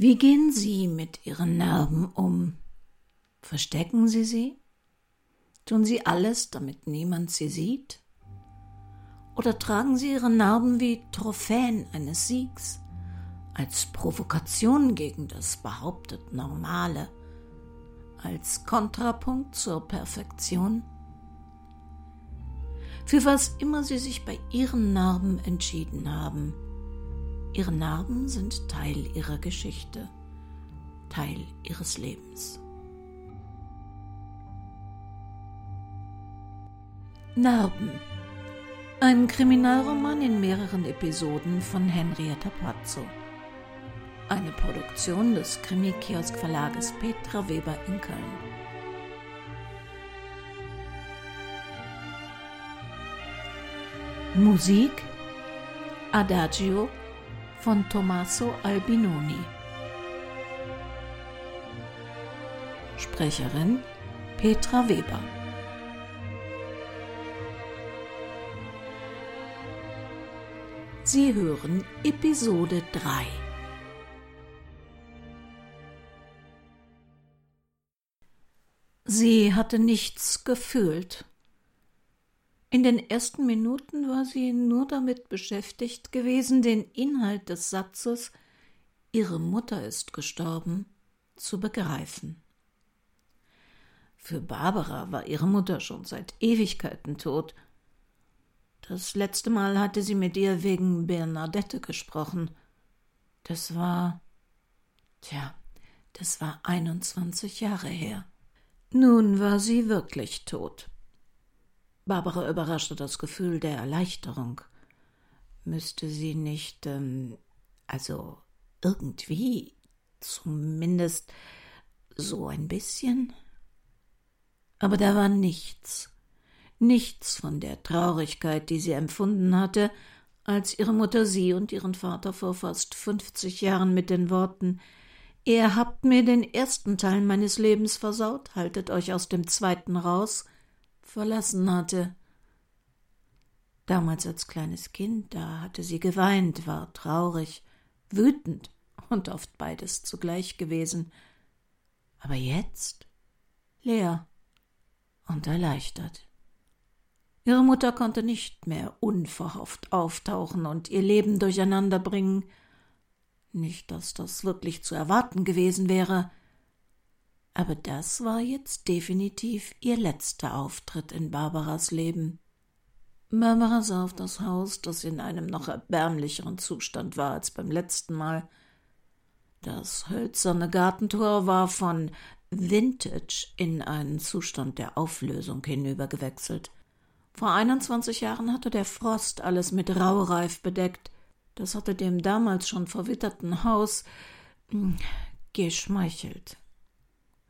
Wie gehen Sie mit Ihren Narben um? Verstecken Sie sie? Tun Sie alles, damit niemand sie sieht? Oder tragen Sie Ihre Narben wie Trophäen eines Siegs, als Provokation gegen das behauptet Normale, als Kontrapunkt zur Perfektion? Für was immer Sie sich bei Ihren Narben entschieden haben, Ihre Narben sind Teil Ihrer Geschichte, Teil Ihres Lebens. Narben. Ein Kriminalroman in mehreren Episoden von Henrietta Pazzo. Eine Produktion des Krimi-Kiosk-Verlages Petra Weber in Köln. Musik Adagio von Tommaso Albinoni. Sprecherin Petra Weber. Sie hören Episode 3. Sie hatte nichts gefühlt. In den ersten Minuten war sie nur damit beschäftigt gewesen, den Inhalt des Satzes Ihre Mutter ist gestorben zu begreifen. Für Barbara war ihre Mutter schon seit Ewigkeiten tot. Das letzte Mal hatte sie mit ihr wegen Bernadette gesprochen. Das war. Tja, das war 21 Jahre her. Nun war sie wirklich tot. Barbara überraschte das Gefühl der Erleichterung. Müsste sie nicht, ähm, also irgendwie, zumindest so ein bisschen? Aber da war nichts, nichts von der Traurigkeit, die sie empfunden hatte, als ihre Mutter sie und ihren Vater vor fast fünfzig Jahren mit den Worten Ihr habt mir den ersten Teil meines Lebens versaut, haltet euch aus dem zweiten raus, verlassen hatte. Damals als kleines Kind, da hatte sie geweint, war traurig, wütend und oft beides zugleich gewesen. Aber jetzt leer und erleichtert. Ihre Mutter konnte nicht mehr unverhofft auftauchen und ihr Leben durcheinander bringen. Nicht, dass das wirklich zu erwarten gewesen wäre, aber das war jetzt definitiv ihr letzter Auftritt in Barbaras Leben. Barbara sah auf das Haus, das in einem noch erbärmlicheren Zustand war als beim letzten Mal. Das hölzerne Gartentor war von Vintage in einen Zustand der Auflösung hinübergewechselt. Vor 21 Jahren hatte der Frost alles mit Raureif bedeckt. Das hatte dem damals schon verwitterten Haus hm, geschmeichelt.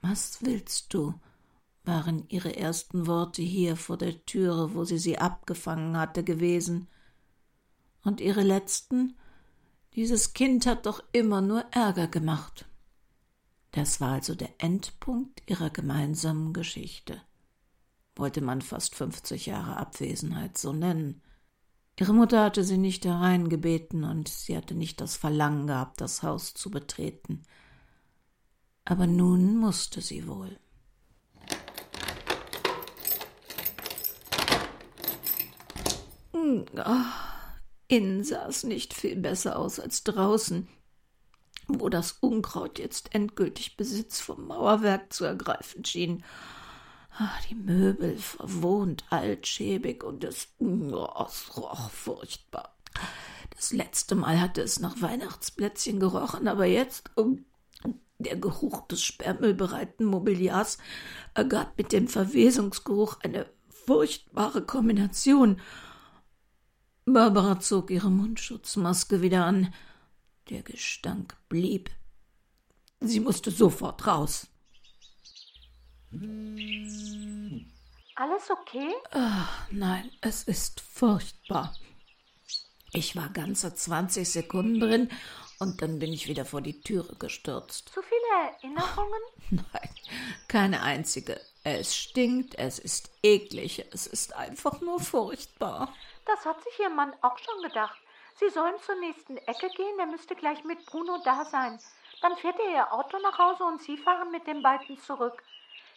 Was willst du? waren ihre ersten Worte hier vor der Türe, wo sie sie abgefangen hatte, gewesen. Und ihre letzten? Dieses Kind hat doch immer nur Ärger gemacht. Das war also der Endpunkt ihrer gemeinsamen Geschichte. Wollte man fast fünfzig Jahre Abwesenheit so nennen. Ihre Mutter hatte sie nicht hereingebeten und sie hatte nicht das Verlangen gehabt, das Haus zu betreten aber nun musste sie wohl. Ach, innen sah es nicht viel besser aus als draußen, wo das Unkraut jetzt endgültig Besitz vom Mauerwerk zu ergreifen schien. Ach, die Möbel verwohnt, altschäbig und es, oh, es roch furchtbar. Das letzte Mal hatte es nach Weihnachtsplätzchen gerochen, aber jetzt, um der Geruch des sperrmüllbereiten Mobiliars ergab mit dem Verwesungsgeruch eine furchtbare Kombination. Barbara zog ihre Mundschutzmaske wieder an. Der Gestank blieb. Sie musste sofort raus. Alles okay? Ach, nein, es ist furchtbar. Ich war ganze zwanzig Sekunden drin und dann bin ich wieder vor die Türe gestürzt. Zu viele Erinnerungen? Nein, keine einzige. Es stinkt, es ist eklig, es ist einfach nur furchtbar. Das hat sich Ihr Mann auch schon gedacht. Sie sollen zur nächsten Ecke gehen, er müsste gleich mit Bruno da sein. Dann fährt er ihr Auto nach Hause und Sie fahren mit den beiden zurück.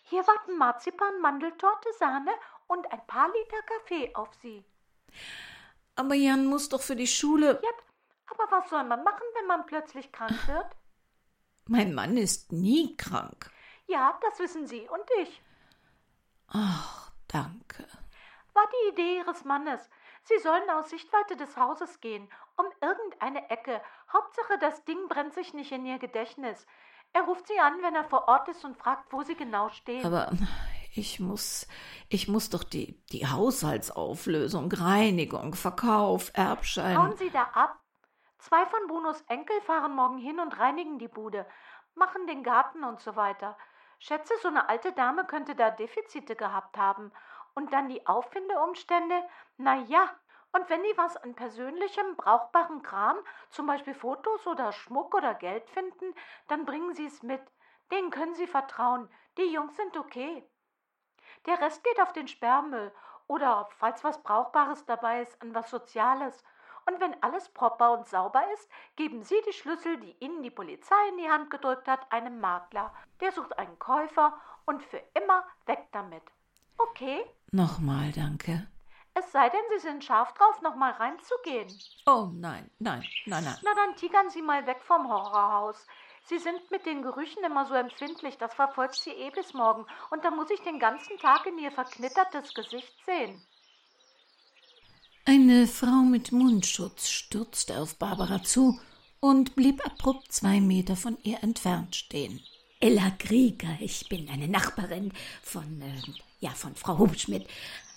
Hier warten Marzipan, Mandeltorte, Sahne und ein paar Liter Kaffee auf Sie. Aber Jan muss doch für die Schule. Ja, aber was soll man machen, wenn man plötzlich krank wird? Mein Mann ist nie krank. Ja, das wissen Sie und ich. Ach, danke. War die Idee Ihres Mannes. Sie sollen aus Sichtweite des Hauses gehen, um irgendeine Ecke. Hauptsache, das Ding brennt sich nicht in Ihr Gedächtnis. Er ruft Sie an, wenn er vor Ort ist und fragt, wo Sie genau stehen. Aber ich muss, ich muss doch die, die Haushaltsauflösung, Reinigung, Verkauf, Erbschein. Hauen Sie da ab. Zwei von Brunos Enkel fahren morgen hin und reinigen die Bude, machen den Garten und so weiter. Schätze, so eine alte Dame könnte da Defizite gehabt haben. Und dann die Auffindeumstände? Na ja. Und wenn die was an persönlichem, brauchbarem Kram, zum Beispiel Fotos oder Schmuck oder Geld finden, dann bringen sie es mit. Denen können sie vertrauen. Die Jungs sind okay. Der Rest geht auf den Sperrmüll oder, falls was Brauchbares dabei ist, an was Soziales. Und wenn alles proper und sauber ist, geben Sie die Schlüssel, die Ihnen die Polizei in die Hand gedrückt hat, einem Makler. Der sucht einen Käufer und für immer weg damit. Okay? Nochmal, danke. Es sei denn, Sie sind scharf drauf, nochmal reinzugehen. Oh nein, nein, nein, nein. Na, dann tigern Sie mal weg vom Horrorhaus. Sie sind mit den Gerüchen immer so empfindlich, das verfolgt Sie eh bis morgen. Und dann muss ich den ganzen Tag in Ihr verknittertes Gesicht sehen. Eine Frau mit Mundschutz stürzte auf Barbara zu und blieb abrupt zwei Meter von ihr entfernt stehen. Ella Krieger, ich bin eine Nachbarin von, äh, ja, von Frau Hubschmidt.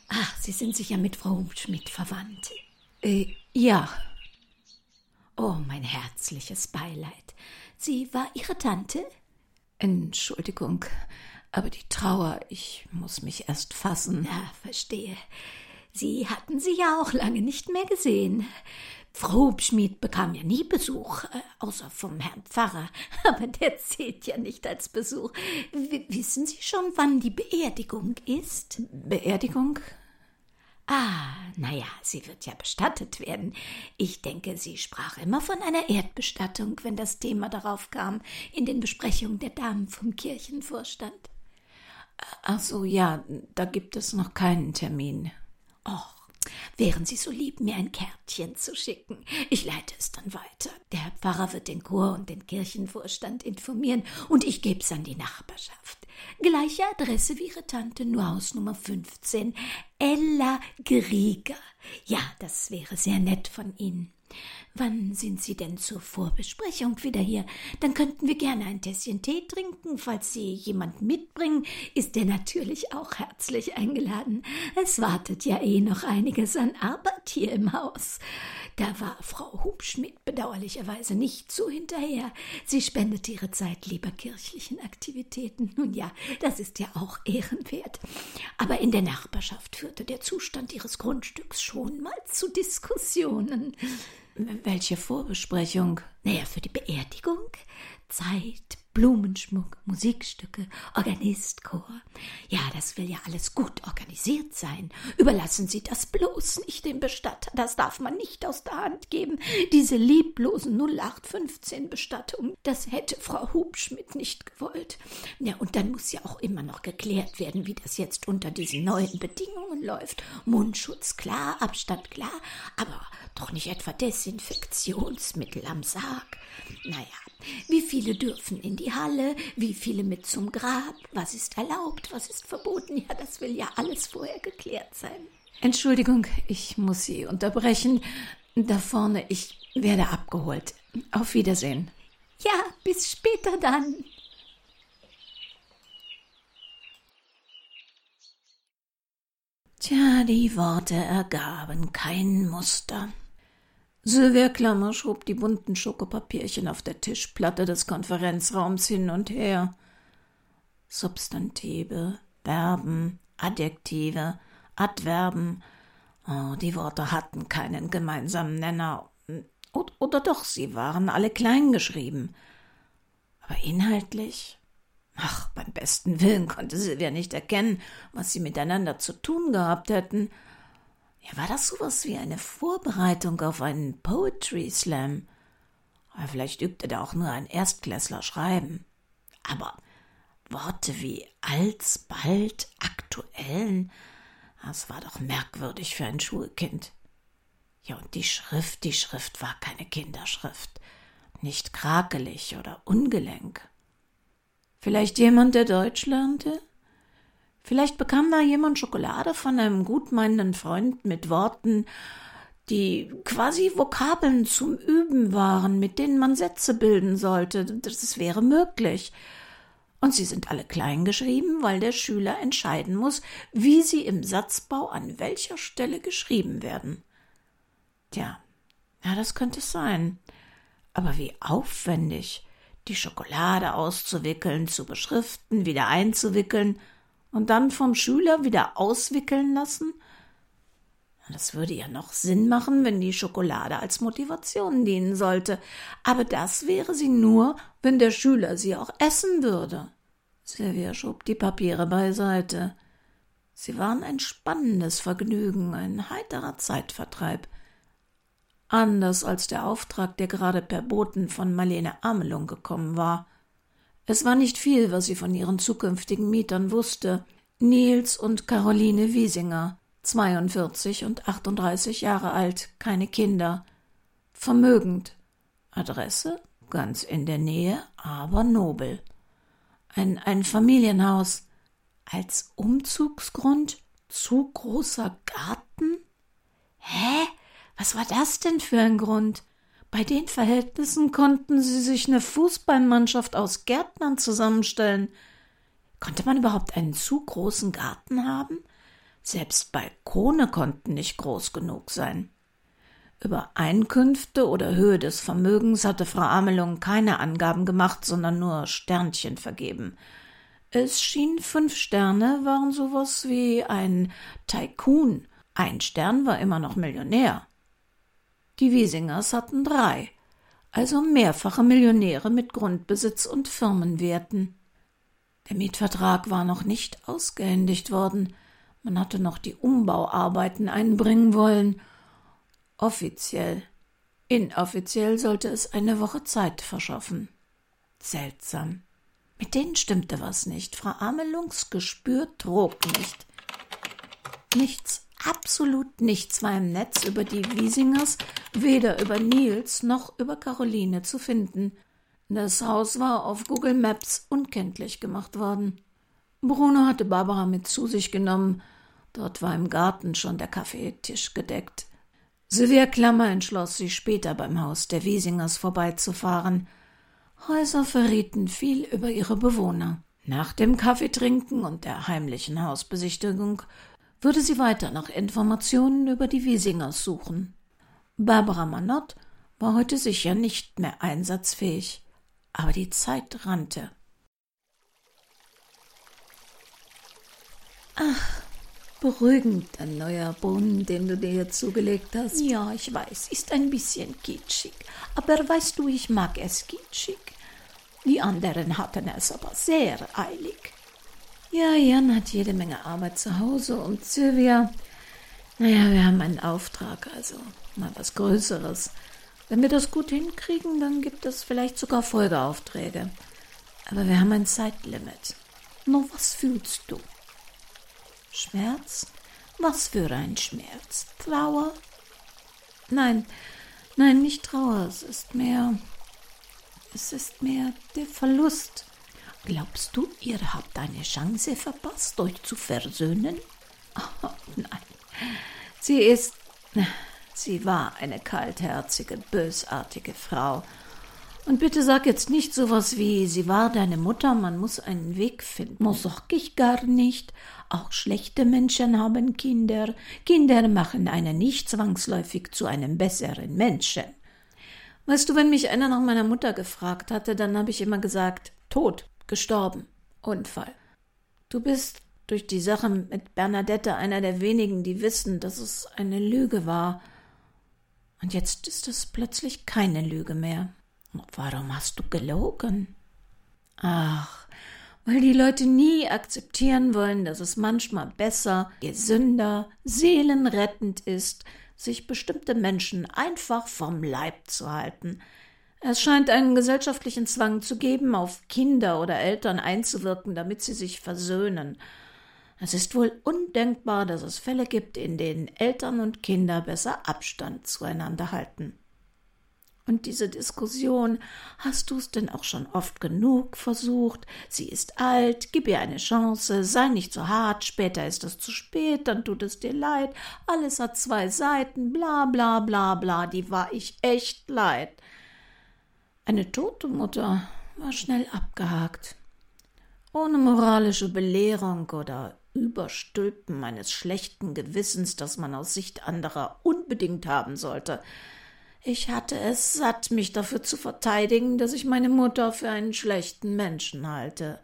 Ach, Sie sind sicher mit Frau Hubschmidt verwandt. Äh, ja. Oh, mein herzliches Beileid. Sie war Ihre Tante? Entschuldigung, aber die Trauer, ich muss mich erst fassen. Ja, verstehe. Sie hatten sie ja auch lange nicht mehr gesehen. Frau Hubschmied bekam ja nie Besuch, äh, außer vom Herrn Pfarrer. Aber der zählt ja nicht als Besuch. W wissen Sie schon, wann die Beerdigung ist? Beerdigung? Ah, naja, sie wird ja bestattet werden. Ich denke, sie sprach immer von einer Erdbestattung, wenn das Thema darauf kam, in den Besprechungen der Damen vom Kirchenvorstand. Ach so, ja, da gibt es noch keinen Termin. Och, wären Sie so lieb, mir ein Kärtchen zu schicken. Ich leite es dann weiter. Der Herr Pfarrer wird den Chor und den Kirchenvorstand informieren und ich geb's an die Nachbarschaft. Gleiche Adresse wie Ihre Tante, nur Haus Nummer 15. Ella Grieger. Ja, das wäre sehr nett von Ihnen. Wann sind Sie denn zur Vorbesprechung wieder hier? Dann könnten wir gerne ein Tässchen Tee trinken. Falls Sie jemanden mitbringen, ist er natürlich auch herzlich eingeladen. Es wartet ja eh noch einiges an Arbeit hier im Haus. Da war Frau Hubschmidt bedauerlicherweise nicht so hinterher. Sie spendete ihre Zeit lieber kirchlichen Aktivitäten. Nun ja, das ist ja auch ehrenwert. Aber in der Nachbarschaft führte der Zustand ihres Grundstücks schon mal zu Diskussionen. Welche Vorbesprechung? Naja, für die Beerdigung. Zeit, Blumenschmuck, Musikstücke, Organistchor. Ja, das will ja alles gut organisiert sein. Überlassen Sie das bloß nicht dem Bestatter. Das darf man nicht aus der Hand geben. Diese lieblosen 0815 Bestattungen, das hätte Frau Hubschmidt nicht gewollt. Ja, und dann muss ja auch immer noch geklärt werden, wie das jetzt unter diesen neuen Bedingungen läuft. Mundschutz klar, Abstand klar, aber doch nicht etwa Desinfektionsmittel am Sarg. Naja, wie viele dürfen in die Halle, wie viele mit zum Grab, was ist erlaubt, was ist verboten, ja, das will ja alles vorher geklärt sein. Entschuldigung, ich muss Sie unterbrechen. Da vorne, ich werde abgeholt. Auf Wiedersehen. Ja, bis später dann. Tja, die Worte ergaben kein Muster. Sylvia Klammer schob die bunten Schokopapierchen auf der Tischplatte des Konferenzraums hin und her. Substantive, Verben, Adjektive, Adverben. Oh, die Worte hatten keinen gemeinsamen Nenner. Oder doch, sie waren alle klein geschrieben. Aber inhaltlich? Ach, beim besten Willen konnte Sylvia nicht erkennen, was sie miteinander zu tun gehabt hätten. Ja, war das sowas wie eine Vorbereitung auf einen Poetry Slam? Vielleicht übte er auch nur ein Erstklässler schreiben. Aber Worte wie alsbald, aktuellen, das war doch merkwürdig für ein Schulkind. Ja, und die Schrift, die Schrift war keine Kinderschrift, nicht krakelig oder ungelenk. Vielleicht jemand, der Deutsch lernte? Vielleicht bekam da jemand Schokolade von einem gutmeinenden Freund mit Worten, die quasi Vokabeln zum Üben waren, mit denen man Sätze bilden sollte. Das wäre möglich. Und sie sind alle klein geschrieben, weil der Schüler entscheiden muss, wie sie im Satzbau an welcher Stelle geschrieben werden. Tja, ja, das könnte es sein. Aber wie aufwendig, die Schokolade auszuwickeln, zu beschriften, wieder einzuwickeln und dann vom Schüler wieder auswickeln lassen? Das würde ja noch Sinn machen, wenn die Schokolade als Motivation dienen sollte. Aber das wäre sie nur, wenn der Schüler sie auch essen würde. Silvia schob die Papiere beiseite. Sie waren ein spannendes Vergnügen, ein heiterer Zeitvertreib. Anders als der Auftrag, der gerade per Boten von Marlene Amelung gekommen war. Es war nicht viel, was sie von ihren zukünftigen Mietern wusste. Nils und Caroline Wiesinger, 42 und 38 Jahre alt, keine Kinder. Vermögend. Adresse ganz in der Nähe, aber nobel. Ein, ein Familienhaus. Als Umzugsgrund? Zu großer Garten? Hä? Was war das denn für ein Grund? Bei den Verhältnissen konnten sie sich eine Fußballmannschaft aus Gärtnern zusammenstellen. Konnte man überhaupt einen zu großen Garten haben? Selbst Balkone konnten nicht groß genug sein. Über Einkünfte oder Höhe des Vermögens hatte Frau Amelung keine Angaben gemacht, sondern nur Sternchen vergeben. Es schien fünf Sterne waren sowas wie ein Tycoon. Ein Stern war immer noch Millionär. Die Wiesingers hatten drei, also mehrfache Millionäre mit Grundbesitz und Firmenwerten. Der Mietvertrag war noch nicht ausgehändigt worden. Man hatte noch die Umbauarbeiten einbringen wollen. Offiziell. Inoffiziell sollte es eine Woche Zeit verschaffen. Seltsam. Mit denen stimmte was nicht. Frau Amelungs Gespür trug nicht. Nichts, absolut nichts war im Netz über die Wiesingers, weder über Nils noch über Caroline zu finden. Das Haus war auf Google Maps unkenntlich gemacht worden. Bruno hatte Barbara mit zu sich genommen, Dort war im Garten schon der Kaffeetisch gedeckt. Sylvia Klammer entschloss sich später beim Haus der Wiesingers vorbeizufahren. Häuser verrieten viel über ihre Bewohner. Nach dem Kaffeetrinken und der heimlichen Hausbesichtigung würde sie weiter nach Informationen über die Wiesingers suchen. Barbara Manott war heute sicher nicht mehr einsatzfähig, aber die Zeit rannte. Ach, beruhigend, ein neuer Brunnen, den du dir hier zugelegt hast. Ja, ich weiß, ist ein bisschen kitschig. Aber weißt du, ich mag es kitschig. Die anderen hatten es aber sehr eilig. Ja, Jan hat jede Menge Arbeit zu Hause und Sylvia. Naja, wir haben einen Auftrag, also mal was Größeres. Wenn wir das gut hinkriegen, dann gibt es vielleicht sogar Folgeaufträge. Aber wir haben ein Zeitlimit. Nur was fühlst du? Schmerz? Was für ein Schmerz? Trauer? Nein, nein, nicht Trauer. Es ist mehr. Es ist mehr der Verlust. Glaubst du, ihr habt eine Chance verpasst, euch zu versöhnen? Oh, nein. Sie ist. Sie war eine kaltherzige, bösartige Frau. Und bitte sag jetzt nicht sowas wie, sie war deine Mutter, man muss einen Weg finden. Das sag ich gar nicht. Auch schlechte Menschen haben Kinder. Kinder machen einen nicht zwangsläufig zu einem besseren Menschen. Weißt du, wenn mich einer nach meiner Mutter gefragt hatte, dann habe ich immer gesagt, tot, gestorben, Unfall. Du bist durch die Sache mit Bernadette einer der wenigen, die wissen, dass es eine Lüge war. Und jetzt ist es plötzlich keine Lüge mehr. Warum hast du gelogen? Ach, weil die Leute nie akzeptieren wollen, dass es manchmal besser, gesünder, seelenrettend ist, sich bestimmte Menschen einfach vom Leib zu halten. Es scheint einen gesellschaftlichen Zwang zu geben, auf Kinder oder Eltern einzuwirken, damit sie sich versöhnen. Es ist wohl undenkbar, dass es Fälle gibt, in denen Eltern und Kinder besser Abstand zueinander halten. Und diese Diskussion, hast du's denn auch schon oft genug versucht? Sie ist alt, gib ihr eine Chance, sei nicht so hart, später ist es zu spät, dann tut es dir leid, alles hat zwei Seiten, bla bla bla bla, die war ich echt leid. Eine tote Mutter war schnell abgehakt. Ohne moralische Belehrung oder Überstülpen meines schlechten Gewissens, das man aus Sicht anderer unbedingt haben sollte. Ich hatte es satt, mich dafür zu verteidigen, dass ich meine Mutter für einen schlechten Menschen halte.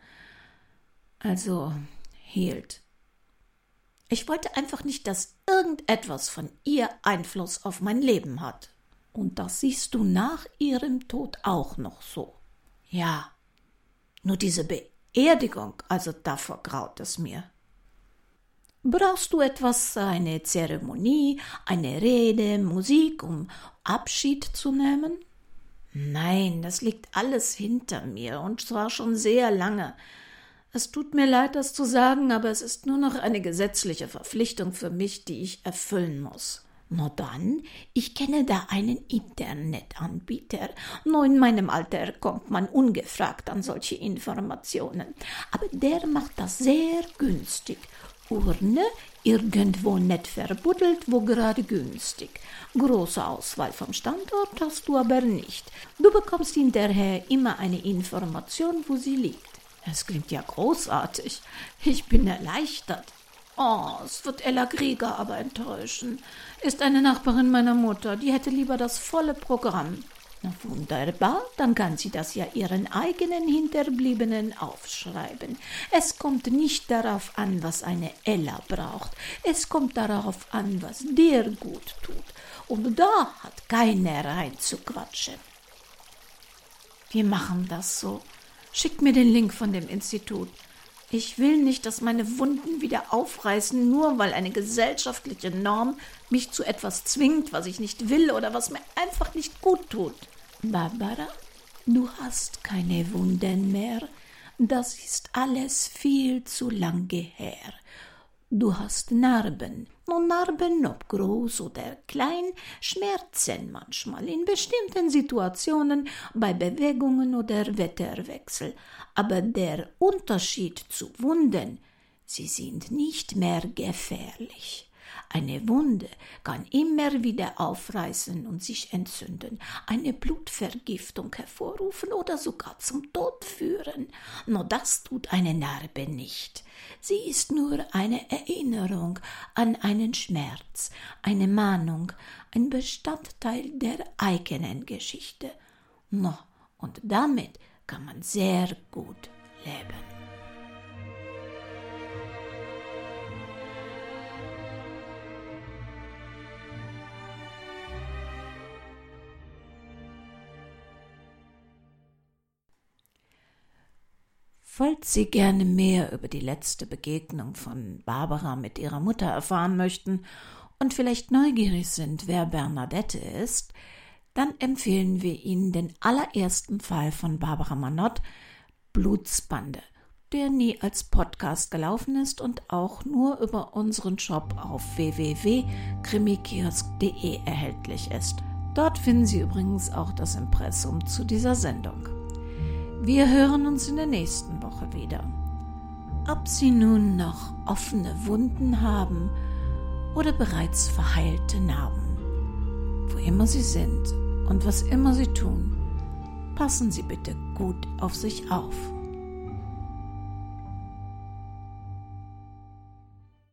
Also hielt. Ich wollte einfach nicht, dass irgendetwas von ihr Einfluss auf mein Leben hat. Und das siehst du nach ihrem Tod auch noch so. Ja, nur diese Beerdigung, also davor graut es mir. Brauchst du etwas, eine Zeremonie, eine Rede, Musik, um Abschied zu nehmen? Nein, das liegt alles hinter mir, und zwar schon sehr lange. Es tut mir leid, das zu sagen, aber es ist nur noch eine gesetzliche Verpflichtung für mich, die ich erfüllen muss. Na dann, ich kenne da einen Internetanbieter. Nur in meinem Alter kommt man ungefragt an solche Informationen. Aber der macht das sehr günstig Urne, irgendwo nett verbuddelt, wo gerade günstig. Große Auswahl vom Standort hast du aber nicht. Du bekommst hinterher immer eine Information, wo sie liegt. Es klingt ja großartig. Ich bin erleichtert. Oh, es wird Ella Grieger aber enttäuschen. Ist eine Nachbarin meiner Mutter, die hätte lieber das volle Programm. Na wunderbar, dann kann sie das ja ihren eigenen Hinterbliebenen aufschreiben. Es kommt nicht darauf an, was eine Ella braucht. Es kommt darauf an, was dir gut tut. Und da hat keiner reinzuquatschen. Wir machen das so. Schick mir den Link von dem Institut. Ich will nicht, dass meine Wunden wieder aufreißen, nur weil eine gesellschaftliche Norm mich zu etwas zwingt, was ich nicht will oder was mir einfach nicht gut tut. Barbara, du hast keine Wunden mehr. Das ist alles viel zu lange her. Du hast Narben, und Narben, ob groß oder klein, schmerzen manchmal in bestimmten Situationen bei Bewegungen oder Wetterwechsel. Aber der Unterschied zu Wunden, sie sind nicht mehr gefährlich. Eine Wunde kann immer wieder aufreißen und sich entzünden, eine Blutvergiftung hervorrufen oder sogar zum Tod führen. Nur das tut eine Narbe nicht. Sie ist nur eine Erinnerung an einen Schmerz, eine Mahnung, ein Bestandteil der eigenen Geschichte. No, und damit kann man sehr gut leben. Falls Sie gerne mehr über die letzte Begegnung von Barbara mit ihrer Mutter erfahren möchten und vielleicht neugierig sind, wer Bernadette ist, dann empfehlen wir Ihnen den allerersten Fall von Barbara Manott, Blutsbande, der nie als Podcast gelaufen ist und auch nur über unseren Shop auf www.krimikiosk.de erhältlich ist. Dort finden Sie übrigens auch das Impressum zu dieser Sendung. Wir hören uns in der nächsten Woche wieder. Ob Sie nun noch offene Wunden haben oder bereits verheilte Narben, wo immer Sie sind und was immer Sie tun, passen Sie bitte gut auf sich auf.